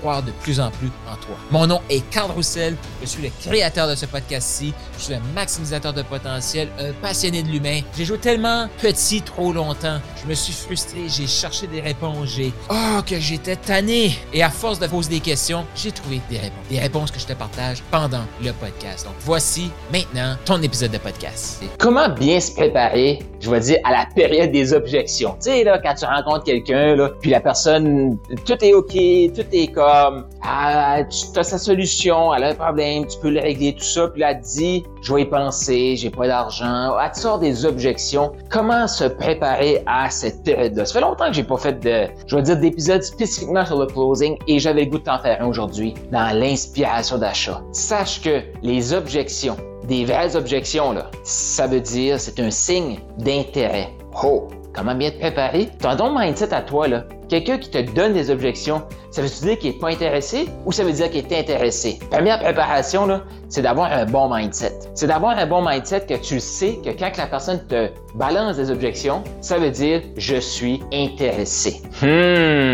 croire de plus en plus en toi. Mon nom est Carl Roussel, je suis le créateur de ce podcast-ci, je suis un maximisateur de potentiel, un passionné de l'humain. J'ai joué tellement petit trop longtemps, je me suis frustré, j'ai cherché des réponses, j'ai... Oh, que j'étais tanné! Et à force de poser des questions, j'ai trouvé des réponses. Des réponses que je te partage pendant le podcast. Donc voici maintenant ton épisode de podcast. Comment bien se préparer, je vais dire, à la période des objections? Tu sais, là, quand tu rencontres quelqu'un, là, puis la personne, tout est OK, tout est ah, tu as sa solution, elle a un problème, tu peux le régler, tout ça, puis là, elle dit, je vais y penser, j'ai pas d'argent, elle te sort des objections. Comment se préparer à cette période-là? Ça fait longtemps que j'ai pas fait de, je vais dire, d'épisodes spécifiquement sur le closing et j'avais le goût de t'en faire un aujourd'hui dans l'inspiration d'achat. Sache que les objections, des vraies objections, là, ça veut dire c'est un signe d'intérêt. Oh! Comment bien te préparer? Ton ton mindset à toi, là. Quelqu'un qui te donne des objections, ça veut dire qu'il n'est pas intéressé ou ça veut dire qu'il est intéressé? Première préparation, c'est d'avoir un bon mindset. C'est d'avoir un bon mindset que tu sais que quand la personne te balance des objections, ça veut dire je suis intéressé. Hmm.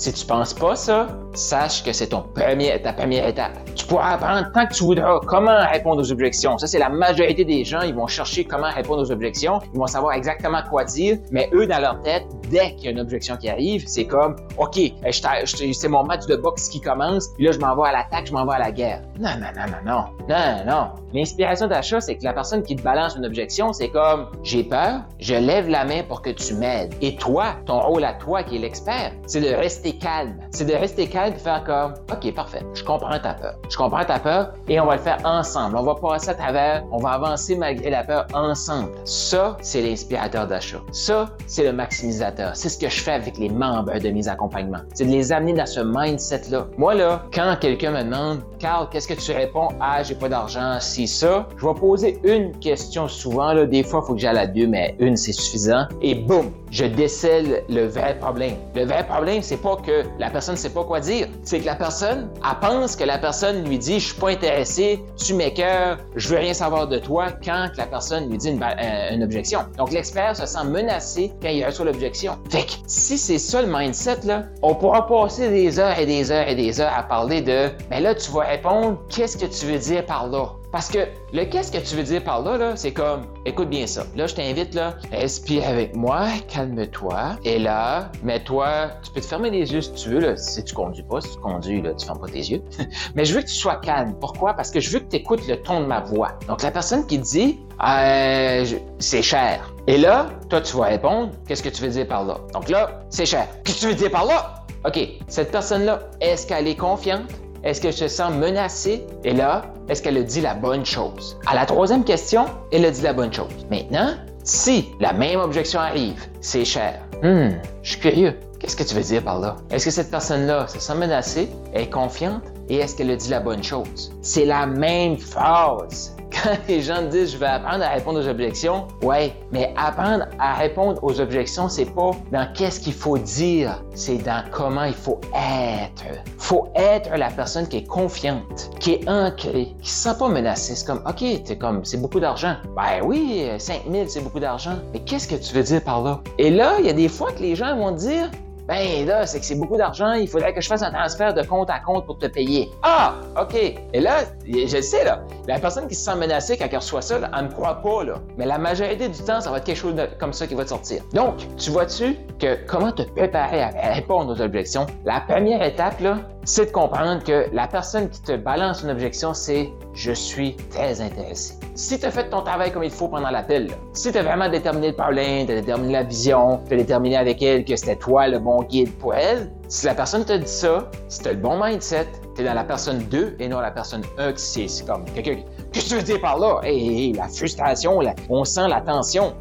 Si tu penses pas ça, sache que c'est ton premier, ta première étape. Tu pourras apprendre tant que tu voudras comment répondre aux objections. Ça, c'est la majorité des gens. Ils vont chercher comment répondre aux objections. Ils vont savoir exactement quoi dire. Mais eux, dans leur tête, dès qu'il y a une objection qui arrive, c'est comme, OK, c'est mon match de boxe qui commence. Puis là, je m'en vais à l'attaque, je m'en vais à la guerre. Non, non, non, non, non. Non, non. L'inspiration d'achat, c'est que la personne qui te balance une objection, c'est comme, j'ai peur, je lève la main pour que tu m'aides. Et toi, ton rôle à toi qui est l'expert, c'est de rester calme. C'est de rester calme et faire comme, OK, parfait, je comprends ta peur. Je comprends ta peur et on va le faire ensemble. On va passer à travers, on va avancer malgré la peur ensemble. Ça, c'est l'inspirateur d'achat. Ça, c'est le maximisateur. C'est ce que je fais avec les membres de mes accompagnements. C'est de les amener dans ce mindset-là. Moi, là, quand quelqu'un me demande, Carl, qu'est-ce que tu réponds? Ah, j'ai pas d'argent, si ça. Je vais poser une question souvent, là. Des fois, il faut que j'aille à deux, mais une, c'est suffisant. Et boum, je décèle le vrai problème. Le vrai problème, c'est pas que la personne sait pas quoi dire. C'est que la personne, elle pense que la personne lui dit, je suis pas intéressé, tu m'écœures, je veux rien savoir de toi, quand la personne lui dit une, euh, une objection. Donc, l'expert se sent menacé quand il reçoit l'objection. Fait que, si c'est ça le mindset, là, on pourra passer des heures et des heures et des heures à parler de, mais là, tu vas répondre, qu'est-ce que tu veux dire par là? Parce que le qu'est-ce que tu veux dire par là, là c'est comme, écoute bien ça. Là, je t'invite, là, respire avec moi, calme-toi. Et là, mets-toi, tu peux te fermer les yeux si tu veux, là, si tu conduis pas. Si tu conduis, là, tu fermes pas tes yeux. Mais je veux que tu sois calme. Pourquoi? Parce que je veux que tu écoutes le ton de ma voix. Donc, la personne qui dit, euh, c'est cher. Et là, toi, tu vas répondre, qu'est-ce que tu veux dire par là? Donc là, c'est cher. Qu'est-ce que tu veux dire par là? OK, cette personne-là, est-ce qu'elle est confiante? Est-ce qu'elle se sent menacée? Et là, est-ce qu'elle a dit la bonne chose? À la troisième question, elle a dit la bonne chose. Maintenant, si la même objection arrive, c'est cher. Hmm, je suis curieux. Qu'est-ce que tu veux dire par là? Est-ce que cette personne-là se sent menacée, est confiante? Et est-ce qu'elle a dit la bonne chose? C'est la même phrase quand les gens disent je vais apprendre à répondre aux objections, ouais, mais apprendre à répondre aux objections, c'est pas dans qu'est-ce qu'il faut dire, c'est dans comment il faut être. Faut être la personne qui est confiante, qui est ancrée, qui se sent pas menacée. C'est comme, OK, c'est comme, c'est beaucoup d'argent. Ben oui, 5000, c'est beaucoup d'argent. Mais qu'est-ce que tu veux dire par là? Et là, il y a des fois que les gens vont dire, ben là, c'est que c'est beaucoup d'argent, il faudrait que je fasse un transfert de compte à compte pour te payer. Ah, OK. Et là, je le sais, là, la personne qui se sent menacée quand elle reçoit ça, elle ne me croit pas, là. Mais la majorité du temps, ça va être quelque chose comme ça qui va te sortir. Donc, tu vois-tu que comment te préparer à répondre aux objections? La première étape, là, c'est de comprendre que la personne qui te balance une objection, c'est je suis très intéressé. Si tu as fait ton travail comme il faut pendant l'appel, si tu as vraiment déterminé le problème, tu as déterminé la vision, tu as déterminé avec elle que c'était toi le bon guide pour elle, si la personne te dit ça, si tu as le bon mindset, tu es dans la personne 2 et non la personne 1 qui c'est comme quelqu'un Qu'est-ce que tu veux dire par là? Hey, la frustration, on sent la tension.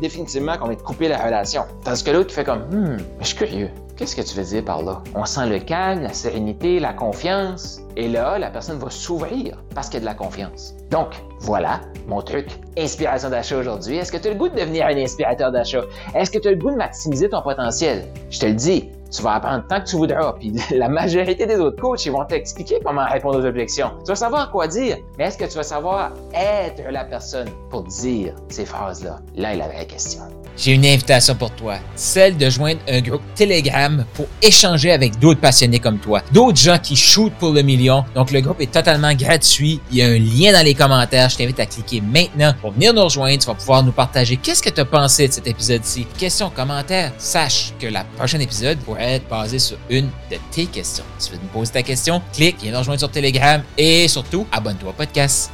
définitivement qu'on va te couper la relation. Tandis que l'autre qui fait comme, hmm, je suis curieux. Qu'est-ce que tu veux dire par là? On sent le calme, la sérénité, la confiance. Et là, la personne va s'ouvrir parce qu'il y a de la confiance. Donc, voilà mon truc. Inspiration d'achat aujourd'hui. Est-ce que tu as le goût de devenir un inspirateur d'achat? Est-ce que tu as le goût de maximiser ton potentiel? Je te le dis, tu vas apprendre tant que tu voudras. Puis la majorité des autres coachs, ils vont t'expliquer comment répondre aux objections. Tu vas savoir quoi dire, mais est-ce que tu vas savoir être la personne pour dire ces phrases-là? Là est la vraie question. J'ai une invitation pour toi, celle de joindre un groupe Telegram pour échanger avec d'autres passionnés comme toi, d'autres gens qui shootent pour le million. Donc le groupe est totalement gratuit, il y a un lien dans les commentaires, je t'invite à cliquer maintenant pour venir nous rejoindre, tu vas pouvoir nous partager qu'est-ce que tu as pensé de cet épisode-ci. Questions, commentaires, sache que la prochaine épisode pourrait être basé sur une de tes questions. Si tu veux nous poser ta question, clique, viens nous rejoindre sur Telegram et surtout, abonne-toi au podcast.